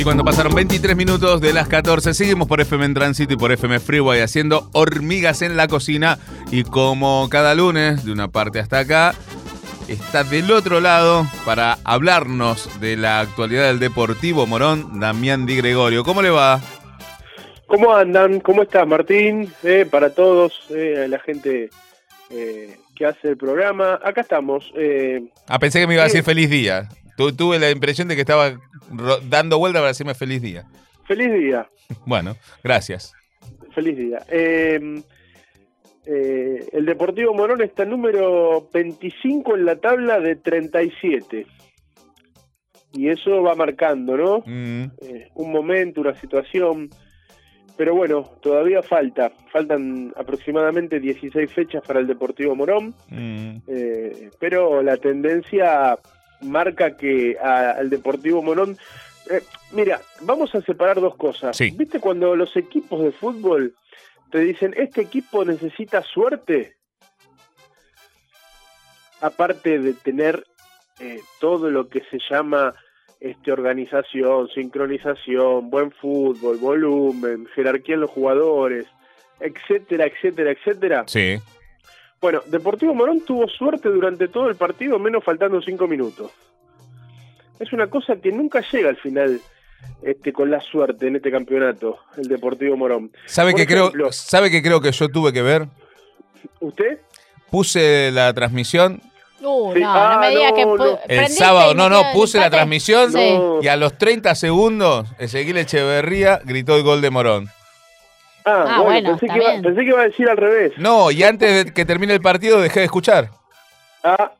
Y cuando pasaron 23 minutos de las 14, seguimos por FM en Tránsito y por FM Freeway haciendo hormigas en la cocina. Y como cada lunes, de una parte hasta acá, está del otro lado para hablarnos de la actualidad del Deportivo Morón, Damián Di Gregorio. ¿Cómo le va? ¿Cómo andan? ¿Cómo estás, Martín? Eh, para todos, eh, la gente eh, que hace el programa. Acá estamos. Ah, pensé que me iba a decir feliz día. Tu- tuve la impresión de que estaba dando vuelta para decirme feliz día. feliz día, Bueno, gracias. feliz día. Eh, eh, el Deportivo Morón está número 25 en la tabla de 37. Y eso va marcando, ¿no? Mm, Eh, un momento, una situación. Pero bueno, todavía falta. Faltan aproximadamente 16 fechas para el Deportivo Morón. mm. Eh, pero la tendencia marca que a- al Deportivo Morón. eh, mira, vamos a separar dos cosas. Sí. ¿Viste cuando los equipos de fútbol te dicen este equipo necesita suerte? Aparte de tener eh, todo lo que se llama este organización, sincronización, buen fútbol, volumen, jerarquía en los jugadores, etcétera, etcétera, etcétera. Sí. Bueno, Deportivo Morón tuvo suerte durante todo el partido, menos faltando cinco minutos. Es una cosa que nunca llega al final este, con la suerte en este campeonato, el Deportivo Morón. ¿Sabe Por que, creo, ¿Sabe que creo que yo tuve que ver? ¿Usted? Puse la transmisión Uh, Sí. no, Ah, no me digas no, que no. el sábado. No, no, puse la transmisión Sí. No. y a los 30 segundos Ezequiel Echeverría gritó el gol de Morón. Ah, Ah, bueno, bueno, pensé, que iba, pensé que iba a decir al revés. No, y antes de que termine el partido dejé de escuchar. Ah,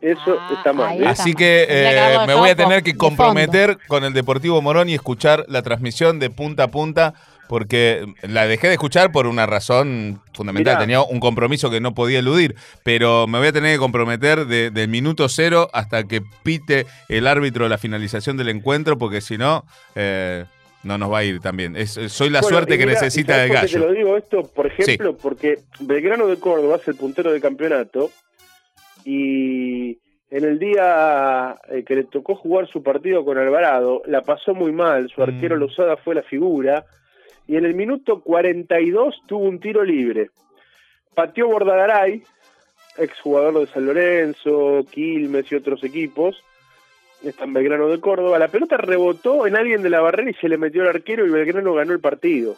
eso Ah, está mal. ¿eh? Así que eh, me voy a tener que comprometer con el Deportivo Morón y escuchar la transmisión de punta a punta porque la dejé de escuchar por una razón fundamental. Mirá. Tenía un compromiso que no podía eludir, pero me voy a tener que comprometer de- del minuto cero hasta que pite el árbitro la finalización del encuentro porque si no... eh, no nos va a ir también. Es- soy la Bueno, suerte que necesita ¿y el gallo. Te lo digo esto, por ejemplo, porque Belgrano de Córdoba es el puntero del campeonato y en el día eh, que le tocó jugar su partido con Alvarado, la pasó muy mal, su arquero Mm. Lozada fue la figura y en el minuto 42 tuvo un tiro libre. Pateó Bordagaray, exjugador de San Lorenzo, Quilmes y otros equipos, está en Belgrano de Córdoba. La pelota rebotó en alguien de la barrera y se le metió al arquero y Belgrano ganó el partido.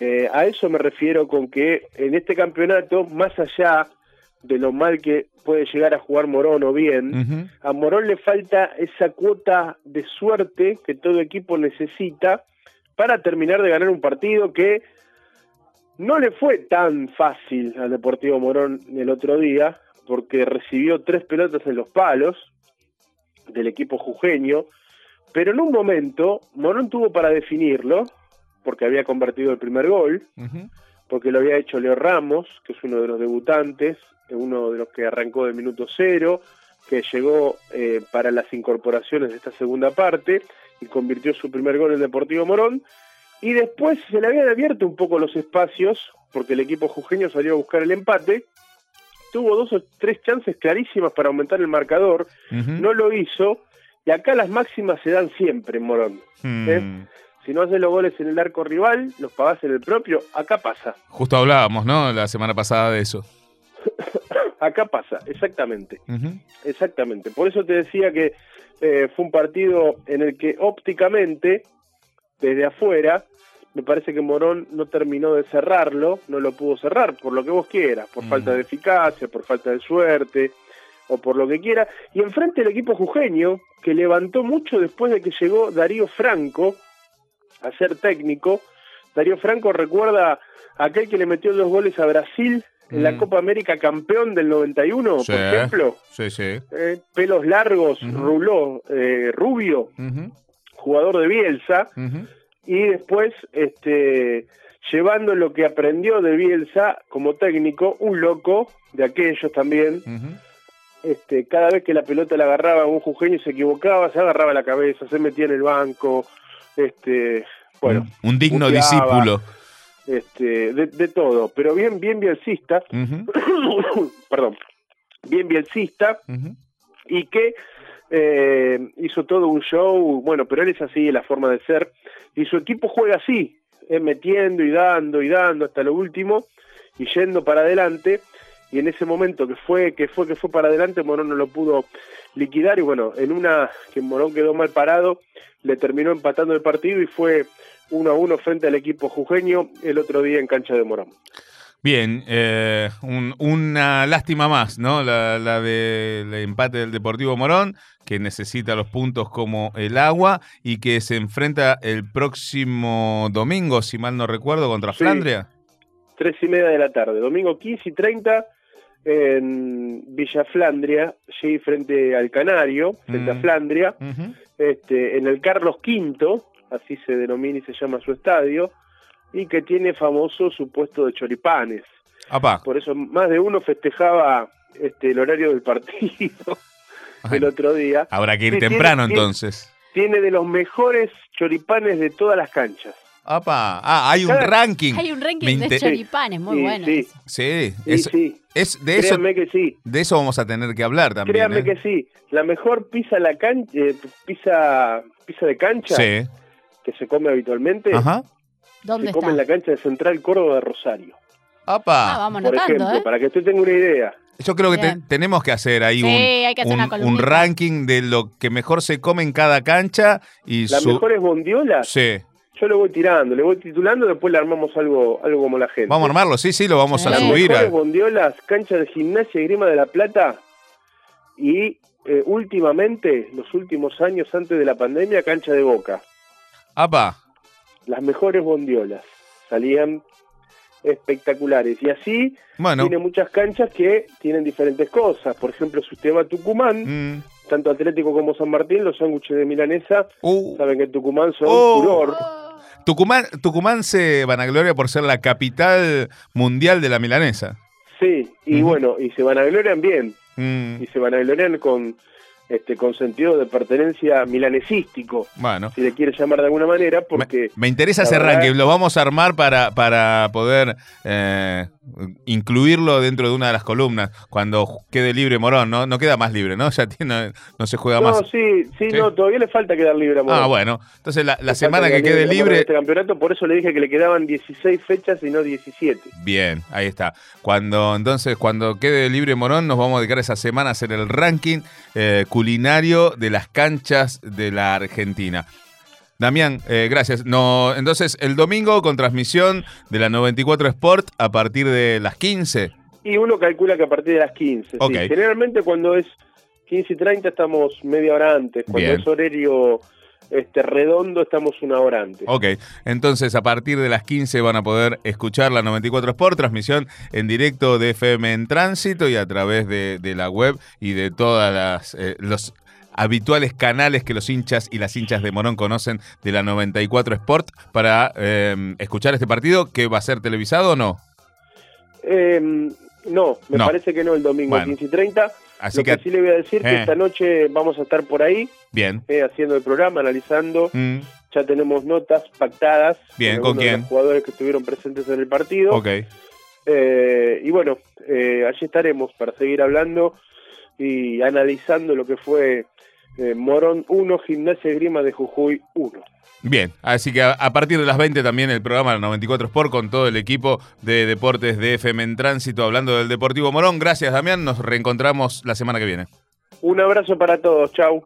Eh, a eso me refiero con que en este campeonato, más allá de lo mal que puede llegar a jugar Morón o bien, a Morón le falta esa cuota de suerte que todo equipo necesita para terminar de ganar un partido que no le fue tan fácil al Deportivo Morón el otro día, porque recibió tres pelotas en los palos del equipo jujeño, pero en un momento Morón tuvo para definirlo, porque había convertido el primer gol, porque lo había hecho Leo Ramos, que es uno de los debutantes, uno de los que arrancó de minuto cero, que llegó eh, para las incorporaciones de esta segunda parte y convirtió su primer gol en Deportivo Morón. Y después se le habían abierto un poco los espacios, porque el equipo jujeño salió a buscar el empate. Tuvo dos o tres chances clarísimas para aumentar el marcador, no lo hizo, y acá las máximas se dan siempre en Morón. Mm. ¿eh? Si no haces los goles en el arco rival, los pagás en el propio, acá pasa. Justo hablábamos, ¿no? La semana pasada de eso. Acá pasa, exactamente, exactamente. Por eso te decía que eh, fue un partido en el que ópticamente, desde afuera, me parece que Morón no terminó de cerrarlo, no lo pudo cerrar, por lo que vos quieras, por Mm. falta de eficacia, por falta de suerte, o por lo que quiera. Y enfrente el equipo jujeño, que levantó mucho después de que llegó Darío Franco a ser técnico. Darío Franco recuerda a aquel que le metió dos goles a Brasil en la Mm. Copa América campeón del 91, Sí. por ejemplo. Sí, sí. Eh, pelos largos, Ujú. ruló, eh, rubio, jugador de Bielsa. Y después este, llevando lo que aprendió de Bielsa como técnico, un loco de aquellos también, este, cada vez que la pelota la agarraba un jujeño se equivocaba, se agarraba la cabeza, se metía en el banco, este, bueno, un, un digno discípulo. este, de, de todo, pero bien, bien bielcista, Ujú. perdón, bien bielcista, Ujú. y que eh, hizo todo un show, bueno, pero él es así, la forma de ser, y su equipo juega así, eh, metiendo y dando y dando hasta lo último, y yendo para adelante, y en ese momento que fue, que fue, que fue para adelante, Morón no lo pudo liquidar, y bueno, en una que Morón quedó mal parado, le terminó empatando el partido y fue uno a uno frente al equipo jujeño el otro día en cancha de Morón. Bien, eh, un- una lástima más, ¿no? La, la del empate del Deportivo Morón, que necesita los puntos como el agua y que se enfrenta el próximo domingo, si mal no recuerdo, contra Sí. Flandria. Tres y media de la tarde, domingo 15 y 30 en Villa Flandria, allí frente al Canario, frente Mm. a Flandria, Ujú. este, en el Carlos V, así se denomina y se llama su estadio, y que tiene famoso su puesto de choripanes. Apá. Por eso más de uno festejaba este, el horario del partido el otro día. Habrá que ir temprano tiene- entonces. Tiene de los mejores choripanes de todas las canchas. Apa. Ah, hay un Cada- ranking. Hay un ranking de choripanes muy Sí, bueno. sí, Sí, sí, es, sí. es de eso Créanme que sí. de eso vamos a tener que hablar también. Créanme ¿eh? que sí. La mejor pizza a la cancha, eh, pizza, pizza de cancha Sí. que se come habitualmente, Ajá. ¿Dónde se come en la cancha de Central Córdoba de Rosario. Apa. Ah, vamos Por anotando, ejemplo, ¿eh? para que usted tenga una idea. Yo creo que te- tenemos que hacer ahí Sí, un, hay que hacer un- una un columnita. ranking de lo que mejor se come en cada cancha y Las su... mejores bondiolas, Sí. yo le voy tirando, le voy titulando, después le armamos algo, algo como la gente. Vamos a armarlo, sí, sí, lo vamos a Sí. Las subir. mejores bondiolas, cancha de gimnasia y grima de la Plata y eh, últimamente, los últimos años antes de la pandemia, cancha de Boca. Apa. Las mejores bondiolas salían espectaculares y así Bueno. tiene muchas canchas que tienen diferentes cosas. Por ejemplo, si usted va a Tucumán, Mm. tanto Atlético como San Martín, los sándwiches de milanesa, Uh. saben que en Tucumán son Oh. furor. Tucumán, Tucumán se vanagloria por ser la capital mundial de la milanesa. Sí, y bueno, y se van a glorian bien, Mm, y se van a glorian con, este, con sentido de pertenencia milanesístico, Bueno. si le quiere llamar de alguna manera, porque Me interesa ese verdad- ranking, lo vamos a armar para, para poder eh, incluirlo dentro de una de las columnas cuando quede libre Morón, ¿no? No queda más libre, ¿no? Ya tiene, no se juega No, más. sí, sí, Sí. no, todavía le falta quedar libre a Morón. Ah, bueno. Entonces la, semana que quede libre, Este campeonato, por eso le dije que le quedaban 16 fechas y no 17. Bien, ahí está. Cuando entonces, cuando quede libre Morón, nos vamos a dedicar esa semana a hacer el ranking eh, culinario de las canchas de la Argentina. Damián, eh, gracias. No, entonces, el domingo con transmisión de la 94 Sport a partir de las 15. Y uno calcula que a partir de las 15. sí. Ok. Generalmente cuando es 15 y 30 estamos media hora antes. Cuando Bien. es horario este, redondo estamos una hora antes. Ok, entonces a partir de las 15 van a poder escuchar la 94 Sport, transmisión en directo de FM en tránsito y a través de, de la web y de todas las eh, los habituales canales que los hinchas y las hinchas de Morón conocen de la 94 Sport para eh, escuchar este partido que va a ser televisado o no. Eh, no, me No. parece que no el domingo Bueno. 15 y 30. Así Lo que, que, sí le voy a decir Eh. que esta noche vamos a estar por ahí bien. eh, haciendo el programa, analizando. Mm, Ya tenemos notas pactadas. Bien, con ¿con algunos de quién? los jugadores que estuvieron presentes en el partido. ok, Eh, y bueno, eh, allí estaremos para seguir hablando y analizando lo que fue eh, Morón 1, Gimnasia Grima de Jujuy 1. bien. Así que a, a partir de las 20 también el programa de la 94 Sport con todo el equipo de deportes de FM en tránsito hablando del Deportivo Morón. Gracias, Damián. Nos reencontramos la semana que viene. Un abrazo para todos, chau.